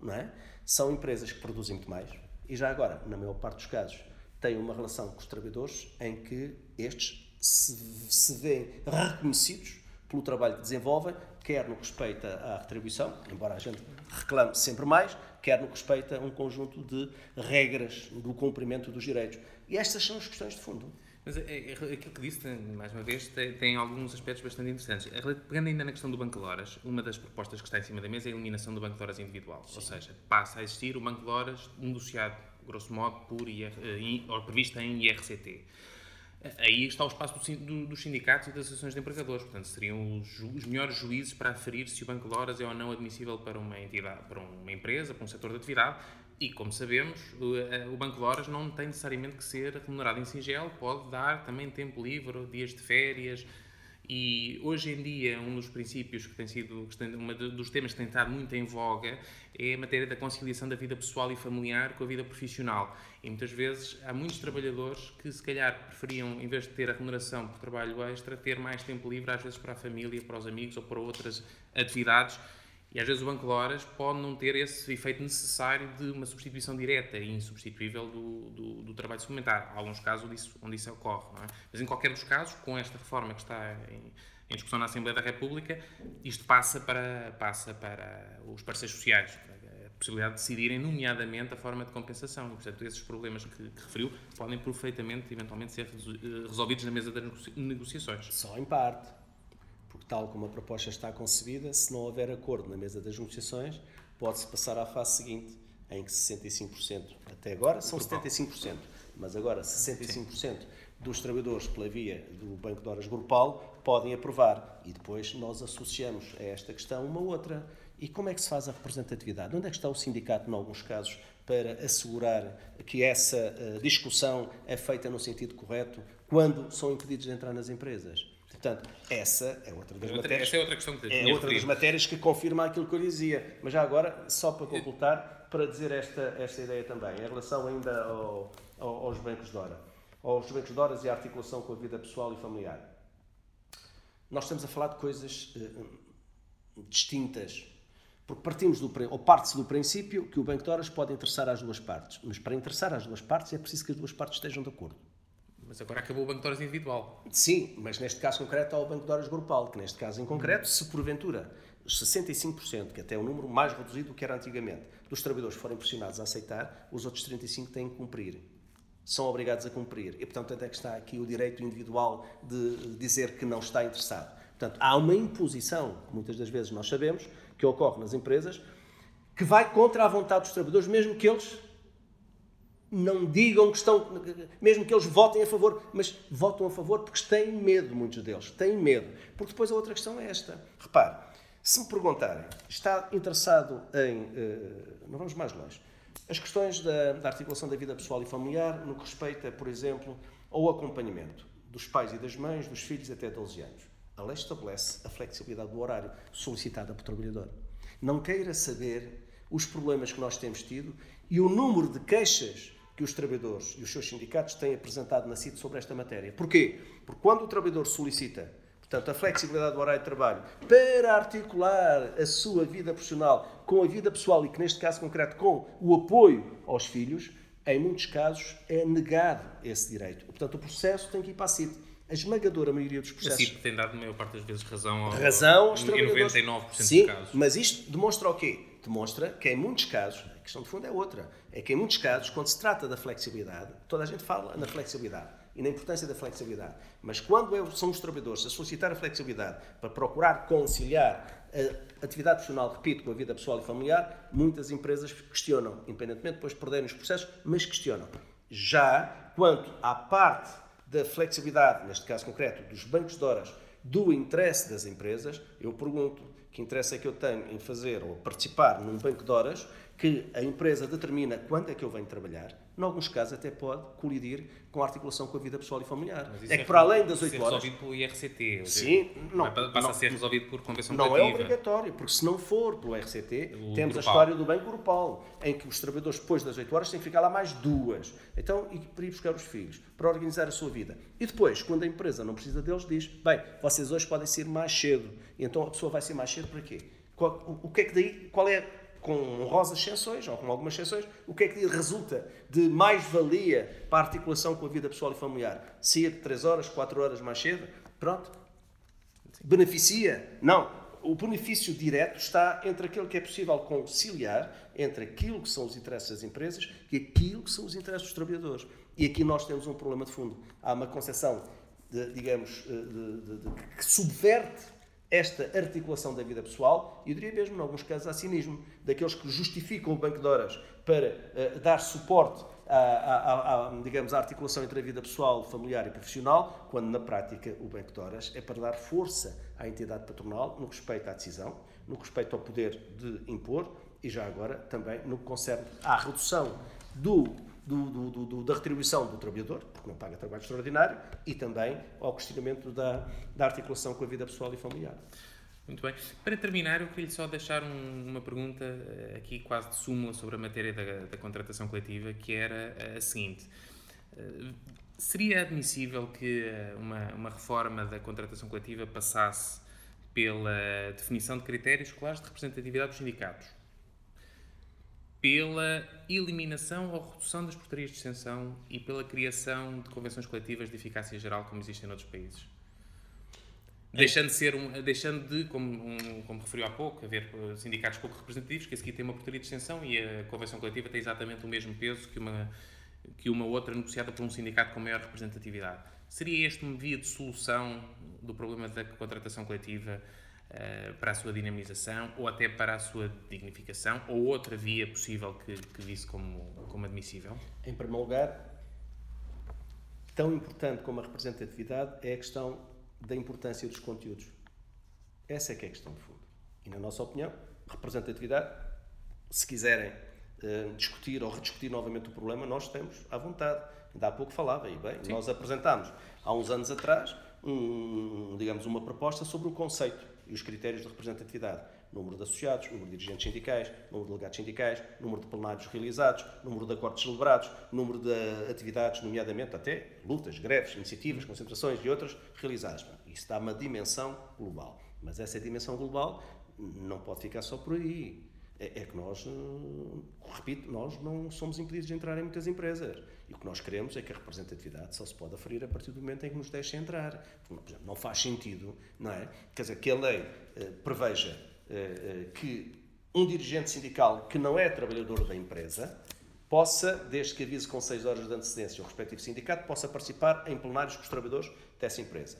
não é? são empresas que produzem muito mais e já agora, na maior parte dos casos, têm uma relação com os trabalhadores em que estes se, se veem reconhecidos pelo trabalho que desenvolvem, quer no que respeita à retribuição, embora a gente reclame sempre mais, quer no que respeita a um conjunto de regras do cumprimento dos direitos. E estas são as questões de fundo. Mas é, é, aquilo que disse, mais uma vez, tem, tem, alguns aspectos bastante interessantes. Pegando ainda na questão do Banco de Horas, uma das propostas que está em cima da mesa é a eliminação do Banco de Horas individual. Sim. Ou seja, passa a existir o Banco de Horas negociado, grosso modo, por IR, eh, ou previsto em IRCT. Aí está o espaço do, do, dos sindicatos e das associações de empregadores. Portanto, seriam os, os, melhores juízes para aferir se o Banco de Horas é ou não admissível para uma entidade, para uma empresa, para um setor de atividade e, como sabemos, eh, o Banco de Horas não tem necessariamente que ser remunerado em singelo, pode dar também tempo livre, dias de férias. E hoje em dia, um dos princípios que tem sido, um dos temas que tem estado muito em voga é a matéria da conciliação da vida pessoal e familiar com a vida profissional. E muitas vezes há muitos trabalhadores que, se calhar, preferiam, em vez de ter a remuneração por trabalho extra, ter mais tempo livre, às vezes para a família, para os amigos ou para outras atividades e às vezes o banco de horas pode não ter esse efeito necessário de uma substituição direta e insubstituível do, do, do trabalho suplementar. Há alguns casos onde isso, onde isso ocorre, é? Mas em qualquer dos casos, com esta reforma que está em, em, discussão na Assembleia da República, isto passa para, passa para os parceiros sociais, a possibilidade de decidirem, nomeadamente, a forma de compensação. E, portanto, esses problemas que, que referiu podem perfeitamente, eventualmente, ser resolvidos na mesa das negociações. Só em parte tal como a proposta está concebida, se não houver acordo na mesa das negociações, pode-se passar à fase seguinte, em que 65%, até agora são 75%, mas agora 65% dos trabalhadores pela via do Banco de Horas Grupal podem aprovar e depois nós associamos a esta questão uma outra. E como é que se faz a representatividade? Onde é que está o sindicato, em alguns casos, para assegurar que essa uh, discussão é feita no sentido correto quando são impedidos de entrar nas empresas? Portanto, essa é outra das outra, matérias. Essa é outra questão que É outra das matérias que confirma aquilo que eu dizia. Mas já agora, só para completar, para dizer esta, esta ideia também, em relação ainda ao, ao, aos bancos de hora, aos bancos de horas e a articulação com a vida pessoal e familiar. Nós estamos a falar de coisas uh, distintas. Porque partimos do, ou parte-se do princípio que o banco de horas pode interessar às duas partes. Mas para interessar às duas partes é preciso que as duas partes estejam de acordo. Mas agora acabou o Banco de Horas individual. Sim, mas neste caso concreto há o Banco de Horas grupal, que neste caso em concreto, se porventura os 65%, que até é o número mais reduzido do que era antigamente, dos trabalhadores forem pressionados a aceitar, os outros 35% têm que cumprir. são obrigados a cumprir. E, portanto, até que está aqui o direito individual de dizer que não está interessado. Portanto, há uma imposição, muitas das vezes nós sabemos, que ocorre nas empresas, que vai contra a vontade dos trabalhadores, mesmo que eles não digam que estão, mesmo que eles votem a favor, mas votam a favor porque têm medo, muitos deles, têm medo. Porque depois a outra questão é esta. Repare, se me perguntarem, está interessado em. Eh, não vamos mais longe. As questões da, da articulação da vida pessoal e familiar, no que respeita, por exemplo, ao acompanhamento dos pais e das mães, dos filhos até 12 anos. A lei estabelece a flexibilidade do horário solicitada pelo trabalhador. Não queira saber os problemas que nós temos tido e o número de queixas que os trabalhadores e os seus sindicatos têm apresentado na CIT sobre esta matéria. Porquê? Porque quando o trabalhador solicita Portanto, a flexibilidade do horário de trabalho para articular a sua vida profissional com a vida pessoal e que, neste caso concreto, com o apoio aos filhos, em muitos casos é negado esse direito. Portanto, o processo tem que ir para a CIT. A esmagadora maioria dos processos. A CIT tem dado, a maior parte das vezes, razão, ao, razão aos em trabalhadores. 99% Sim, dos casos. Mas isto demonstra o quê? Demonstra que, em muitos casos, a questão de fundo é outra. É que, em muitos casos, quando se trata da flexibilidade, toda a gente fala na flexibilidade e na importância da flexibilidade. Mas quando são os trabalhadores a solicitar a flexibilidade para procurar conciliar a atividade profissional, repito, com a vida pessoal e familiar, muitas empresas questionam, independentemente depois de perderem os processos, mas questionam. Já quanto à parte da flexibilidade, neste caso concreto, dos bancos de horas, do interesse das empresas, eu pergunto que interesse é que eu tenho em fazer ou participar num banco de horas que a empresa determina quando é que eu venho trabalhar, em alguns casos até pode colidir com a articulação com a vida pessoal e familiar. É que é para além das 8 horas... resolvido pelo IRCT. Sim, não, passa não, a ser resolvido por convenção não coletiva. É obrigatório, porque se não for pelo IRCT, O temos a grupal. história do Banco Grupal, em que os trabalhadores depois das 8 horas têm que ficar lá mais duas. Então, e para ir buscar os filhos, para organizar a sua vida. E depois, quando a empresa não precisa deles, diz, bem, vocês hoje podem sair mais cedo. E então a pessoa vai ser mais cedo para quê? Qual, o, o que é que daí, qual é com honrosas exceções, ou com algumas exceções, o que é que resulta de mais-valia para a articulação com a vida pessoal e familiar? Sair de 3 horas, 4 horas mais cedo? Pronto. Beneficia? Não. O benefício direto está entre aquilo que é possível conciliar entre aquilo que são os interesses das empresas e aquilo que são os interesses dos trabalhadores. E aqui nós temos um problema de fundo. Há uma concepção, de, digamos, de, de, de, que subverte esta articulação da vida pessoal, e eu diria mesmo, em alguns casos, há cinismo, daqueles que justificam o banco de horas para uh, dar suporte à, à, à, digamos, à articulação entre a vida pessoal, familiar e profissional, quando na prática o banco de horas é para dar força à entidade patronal no respeito à decisão, no respeito ao poder de impor e já agora também no que concerne à redução do do, do, do, da retribuição do trabalhador, porque não paga trabalho extraordinário, e também ao questionamento da, da articulação com a vida pessoal e familiar. Muito bem. Para terminar, eu queria só deixar um, uma pergunta eh, aqui quase de súmula sobre a matéria da, da contratação coletiva, que era a seguinte. Eh, seria admissível que eh, uma, uma reforma da contratação coletiva passasse pela definição de critérios claros de representatividade dos sindicatos? Pela eliminação ou redução das portarias de extensão e pela criação de convenções coletivas de eficácia geral como existem noutros países. Deixando de, ser um, deixando de como, um, como referiu há pouco, haver sindicatos pouco representativos, que esse aqui tem uma portaria de extensão e a convenção coletiva tem exatamente o mesmo peso que uma, que uma outra negociada por um sindicato com maior representatividade. Seria este uma via de solução do problema da contratação coletiva uh, para a sua dinamização ou até para a sua dignificação? Ou outra via possível que, que visse como, como admissível? Em primeiro lugar, tão importante como a representatividade é a questão da importância dos conteúdos. Essa é que é a questão de fundo. E, na nossa opinião, representatividade, se quiserem uh, discutir ou rediscutir novamente o problema, nós temos à vontade. Ainda há pouco falava, e bem, Sim. nós apresentámos há uns anos atrás, um, digamos, uma proposta sobre o conceito e os critérios de representatividade. Número de associados, número de dirigentes sindicais, número de delegados sindicais, número de plenários realizados, número de acordos celebrados, número de atividades, nomeadamente até lutas, greves, iniciativas, concentrações e outras realizadas. Isso dá uma dimensão global. Mas essa dimensão global não pode ficar só por aí. É, é que nós, repito, nós não somos impedidos de entrar em muitas empresas. E o que nós queremos é que a representatividade só se pode aferir a partir do momento em que nos deixem entrar. Por exemplo, não faz sentido, não é? Quer dizer, que a lei eh, preveja eh, eh, que um dirigente sindical que não é trabalhador da empresa possa, desde que avise com 6 horas de antecedência o respectivo sindicato, possa participar em plenários com os trabalhadores dessa empresa.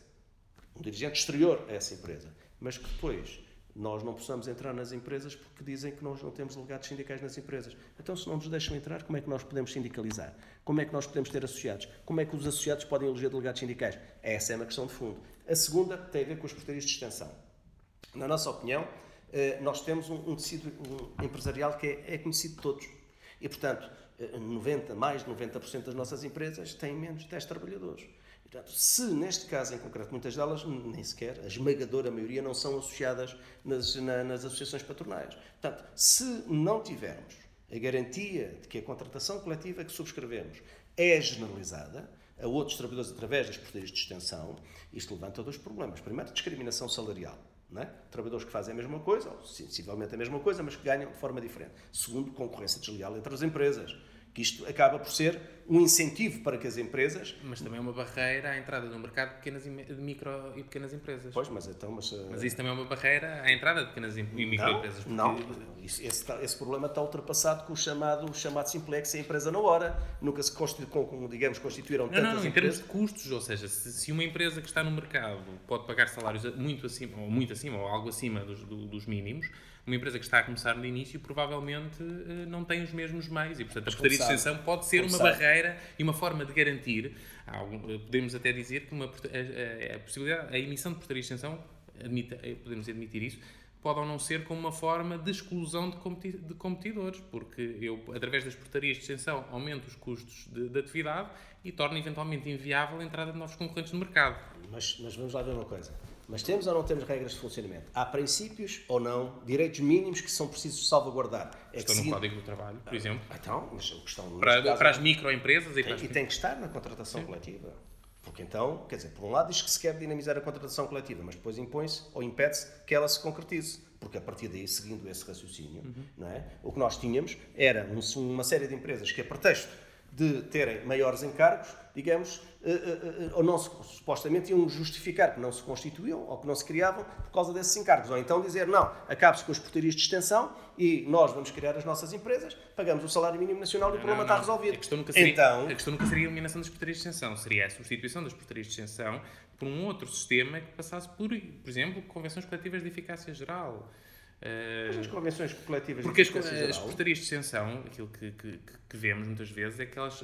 Um dirigente exterior a essa empresa. Mas que depois nós não possamos entrar nas empresas porque dizem que nós não temos delegados sindicais nas empresas. Então, se não nos deixam entrar, como é que nós podemos sindicalizar? Como é que nós podemos ter associados? Como é que os associados podem eleger delegados sindicais? Essa é uma questão de fundo. A segunda tem a ver com as portarias de extensão. Na nossa opinião, eh, nós temos um, tecido empresarial que é, é conhecido de todos. E, portanto, 90, eh, mais de 90% das nossas empresas têm menos de 10 trabalhadores. Portanto, se neste caso em concreto, muitas delas nem sequer, a esmagadora maioria, não são associadas nas, na, nas associações patronais. Portanto, se não tivermos a garantia de que a contratação coletiva que subscrevemos é generalizada a outros trabalhadores através das portarias de extensão, isto levanta dois problemas. Primeiro, discriminação salarial. É? Trabalhadores que fazem a mesma coisa, ou sensivelmente a mesma coisa, mas que ganham de forma diferente. Segundo, concorrência desleal entre as empresas que isto acaba por ser um incentivo para que as empresas. Mas também é uma barreira à entrada no mercado de, pequenas, de micro e pequenas empresas. Pois, mas então. Mas, uh... mas isso também é uma barreira à entrada de pequenas e microempresas. Não, porque... não. Esse, esse, problema está ultrapassado com o chamado, o chamado simplex, a empresa na hora. Nunca se constitu, com, digamos, constituíram tantas não, não, em empresas. termos de custos, ou seja, se, se, uma empresa que está no mercado pode pagar salários muito acima, ou muito acima, ou algo acima dos, do, dos mínimos uma empresa que está a começar no início provavelmente eh, não tem os mesmos meios. E, portanto, a portaria de extensão pode ser uma barreira e uma forma de garantir, eh, podemos até dizer que uma, a, a, possibilidade, a emissão de portaria de extensão, admita, eh, podemos admitir isso, pode ou não ser como uma forma de exclusão de, competi de competidores, porque eu, através das portarias de extensão, aumento os custos de, de atividade e torna eventualmente inviável a entrada de novos concorrentes no mercado. Mas, mas vamos lá ver uma coisa mas temos ou não temos regras de funcionamento? Há princípios ou não, direitos mínimos que são precisos salvaguardar? É estão no Código do Trabalho, por exemplo. Ah, então, mas o questão para, caso, para as microempresas e para as... E tem que estar na contratação Sim. coletiva. Porque então, quer dizer, por um lado diz que se quer dinamizar a contratação coletiva, mas depois impõe-se ou impede-se que ela se concretize. Porque a partir daí, seguindo esse raciocínio, uhum. não é? o que nós tínhamos era uma série de empresas que, a pretexto de terem maiores encargos, digamos, eh, eh, eh, ou não se, supostamente iam justificar que não se constituíam ou que não se criavam por causa desses encargos. Ou então dizer, não, acabe-se com as portarias de extensão e nós vamos criar as nossas empresas, pagamos o salário mínimo nacional e o problema não, está resolvido. A questão, nunca seria, então, a questão nunca seria a eliminação das portarias de extensão, seria a substituição das portarias de extensão por um outro sistema que passasse por, por exemplo, convenções coletivas de eficácia geral. Mas as convenções coletivas Porque as, as portarias de extensão, aquilo que, que, que, vemos muitas vezes é que elas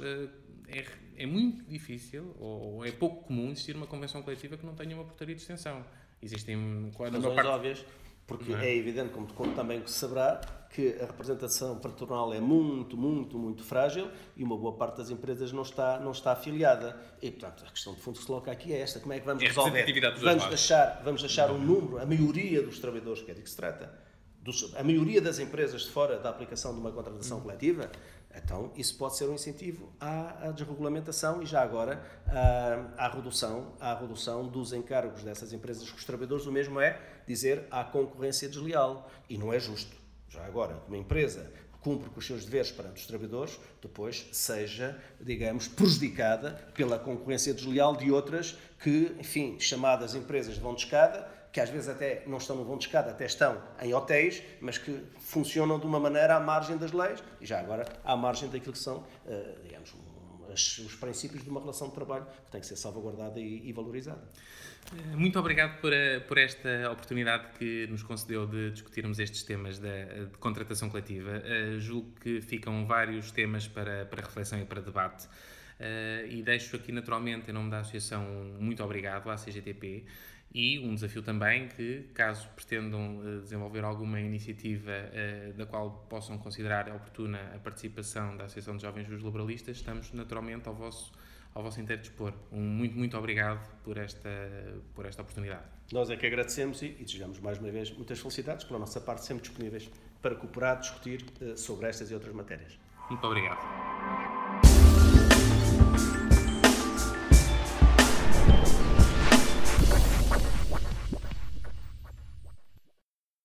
é, é muito difícil ou é pouco comum existir uma convenção coletiva que não tenha uma portaria de extensão. Existem razões parte... óbvias, porque é? é? evidente, como, como também se saberá, que a representação patronal é muito, muito, muito frágil e uma boa parte das empresas não está, não está afiliada. E, portanto, a questão de fundo que se coloca aqui é esta: como é que vamos é resolver? Vamos deixar, vamos deixar um número, a maioria dos trabalhadores, que é de que se trata, dos, a maioria das empresas de fora da aplicação de uma contratação uhum. coletiva, então, isso pode ser um incentivo à, à desregulamentação e já agora à, à, redução, à redução dos encargos dessas empresas com os trabalhadores. O mesmo é dizer à concorrência desleal. E não é justo. Já agora, uma empresa cumpre com os seus deveres perante os trabalhadores, depois seja, digamos, prejudicada pela concorrência desleal de outras que, enfim, chamadas empresas de vão de escada, que às vezes até não estão no vão de escada, até estão em hotéis, mas que funcionam de uma maneira à margem das leis e já agora à margem daquilo que são, eh, digamos, os princípios de uma relação de trabalho que tem que ser salvaguardada e, valorizada. Eh, muito obrigado por, eh, por, esta oportunidade que nos concedeu de discutirmos estes temas de, de contratação coletiva. Julgo que ficam vários temas para, para reflexão e para debate. E deixo aqui naturalmente, em nome da Associação, muito obrigado à CGTP e um desafio também que, caso pretendam eh, desenvolver alguma iniciativa uh, da qual possam considerar oportuna a participação da Associação de Jovens Juros Liberalistas, estamos naturalmente ao vosso, ao vosso inteiro dispor. Um muito, muito obrigado por esta, por esta oportunidade. Nós é que agradecemos e, e desejamos mais uma vez muitas felicidades. Pela nossa parte, sempre disponíveis para cooperar, discutir uh, sobre estas e outras matérias. Muito obrigado.